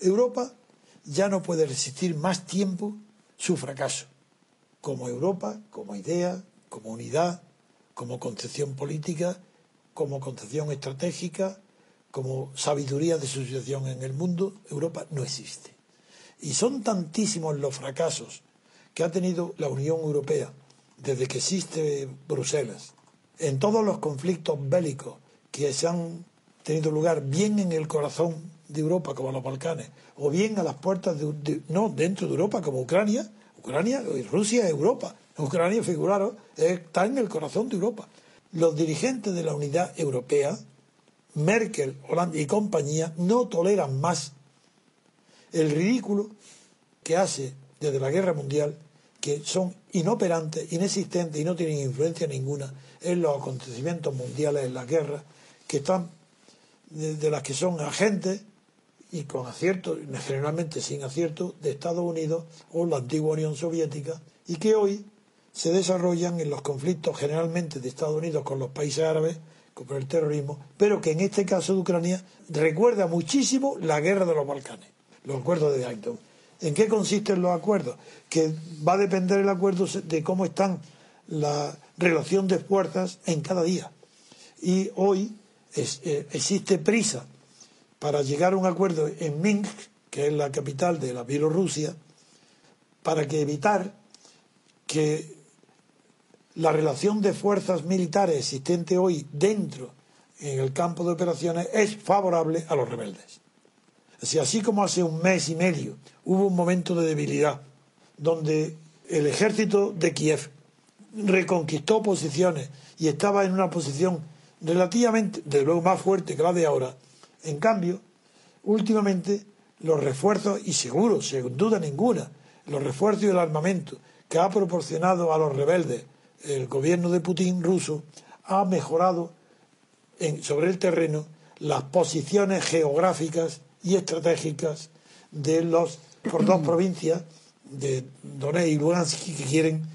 Europa ya no puede resistir más tiempo su fracaso, como Europa, como idea, como unidad, como concepción política, como concepción estratégica, como sabiduría de su situación en el mundo, Europa no existe. Y son tantísimos los fracasos que ha tenido la Unión Europea desde que existe Bruselas, en todos los conflictos bélicos que se han tenido lugar bien en el corazón de Europa como los Balcanes o bien a las puertas de, no dentro de Europa como Ucrania Ucrania y Rusia Europa Ucrania figuraron está en el corazón de Europa. Los dirigentes de la unidad europea Merkel Holanda y compañía no toleran más el ridículo que hace desde la guerra mundial que son inoperantes, inexistentes y no tienen influencia ninguna en los acontecimientos mundiales, en las guerras, que están de, las que son agentes y con acierto, generalmente sin acierto, de Estados Unidos o la antigua Unión Soviética, y que hoy se desarrollan en los conflictos generalmente de Estados Unidos con los países árabes, con el terrorismo, pero que en este caso de Ucrania recuerda muchísimo la guerra de los Balcanes, los acuerdos de Dayton. ¿En qué consisten los acuerdos? Que va a depender el acuerdo de cómo están la relación de fuerzas en cada día. Y hoy eh, existe prisa para llegar a un acuerdo en Minsk, que es la capital de la Bielorrusia, para que evitar que la relación de fuerzas militares existente hoy dentro en el campo de operaciones es favorable a los rebeldes. Así, así como hace un mes y medio hubo un momento de debilidad donde el ejército de Kiev reconquistó posiciones y estaba en una posición relativamente, de luego más fuerte que la de ahora, en cambio, últimamente los refuerzos, y seguro, sin duda ninguna, los refuerzos y el armamento que ha proporcionado a los rebeldes el gobierno de Putin ruso, ha mejorado sobre el terreno las posiciones geográficas y estratégicas de los por dos provincias de Donetsk y Lugansk que quieren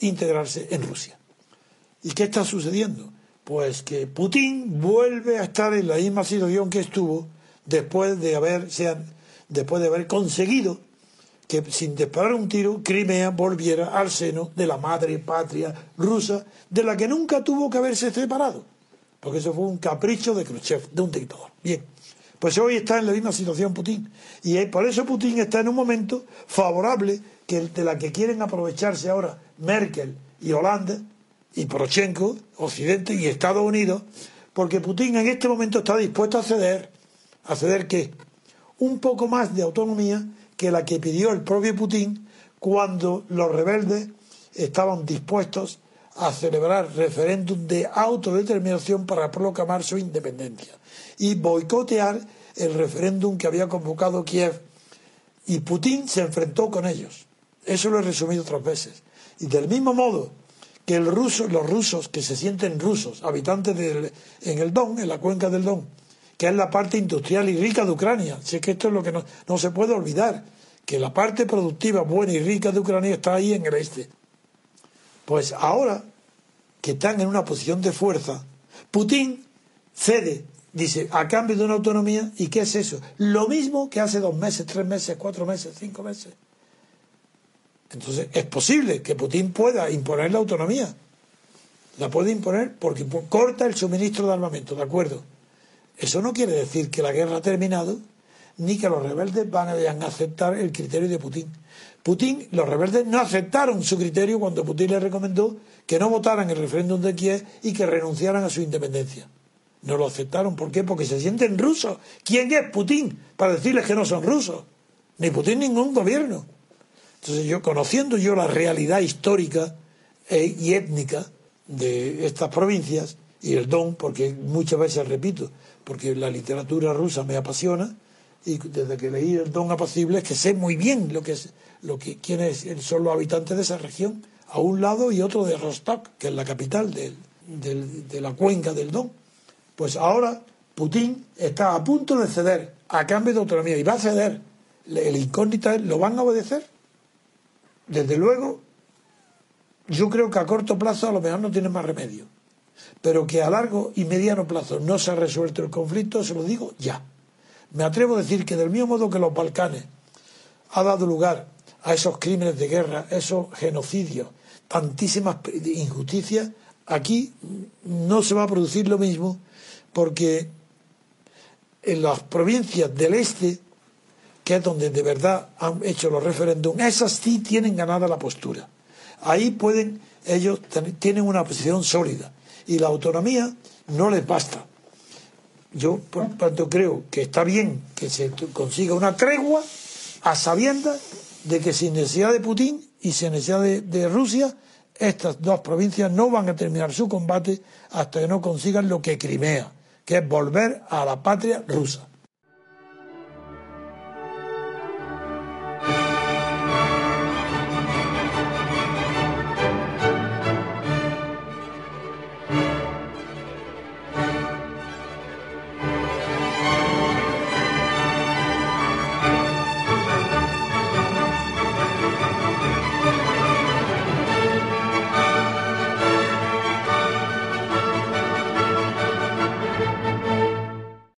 integrarse en Rusia. ¿Y qué está sucediendo? Pues que Putin vuelve a estar en la misma situación que estuvo después de haber, después de haber conseguido que sin disparar un tiro Crimea volviera al seno de la madre patria rusa de la que nunca tuvo que haberse separado. Porque eso fue un capricho de Khrushchev, de un dictador. Bien. Pues hoy está en la misma situación Putin. Y por eso Putin está en un momento favorable que de la que quieren aprovecharse ahora Merkel y Holanda y Poroshenko, Occidente y Estados Unidos, porque Putin en este momento está dispuesto a ceder, a ceder qué? Un poco más de autonomía que la que pidió el propio Putin cuando los rebeldes estaban dispuestos a celebrar referéndum de autodeterminación para proclamar su independencia y boicotear el referéndum que había convocado Kiev. Y Putin se enfrentó con ellos. Eso lo he resumido otras veces. Y del mismo modo que el ruso, los rusos que se sienten rusos, habitantes del, en el Don, en la cuenca del Don, que es la parte industrial y rica de Ucrania. Si es que esto es lo que no, no se puede olvidar, que la parte productiva buena y rica de Ucrania está ahí en el este. Pues ahora que están en una posición de fuerza, Putin cede Dice, a cambio de una autonomía, ¿y qué es eso? Lo mismo que hace dos meses, tres meses, cuatro meses, cinco meses. Entonces, es posible que Putin pueda imponer la autonomía. La puede imponer porque corta el suministro de armamento, ¿de acuerdo? Eso no quiere decir que la guerra ha terminado, ni que los rebeldes van a aceptar el criterio de Putin. Putin, los rebeldes no aceptaron su criterio cuando Putin les recomendó que no votaran el referéndum de Kiev y que renunciaran a su independencia. No lo aceptaron. ¿Por qué? Porque se sienten rusos. ¿Quién es Putin para decirles que no son rusos? Ni Putin ni ningún gobierno. Entonces yo, conociendo yo la realidad histórica e, y étnica de estas provincias y el don, porque muchas veces repito, porque la literatura rusa me apasiona y desde que leí el don apacible es que sé muy bien lo que es, lo que quiénes son los habitantes de esa región, a un lado y otro de Rostov, que es la capital de la cuenca del don. Pues ahora Putin está a punto de ceder a cambio de autonomía y va a ceder. El incógnita ¿lo van a obedecer? Desde luego, yo creo que a corto plazo a lo mejor no tiene más remedio. Pero que a largo y mediano plazo no se ha resuelto el conflicto, se lo digo ya. Me atrevo a decir que del mismo modo que los Balcanes ha dado lugar a esos crímenes de guerra, esos genocidios, tantísimas injusticias, aquí no se va a producir lo mismo porque en las provincias del este, que es donde de verdad han hecho los referéndums, esas sí tienen ganada la postura. Ahí pueden, ellos tienen una posición sólida y la autonomía no les basta. Yo, por tanto, creo que está bien que se consiga una tregua a sabiendas de que sin necesidad de Putin y sin necesidad de, Rusia, estas dos provincias no van a terminar su combate hasta que no consigan lo que Crimea, que es volver a la patria rusa.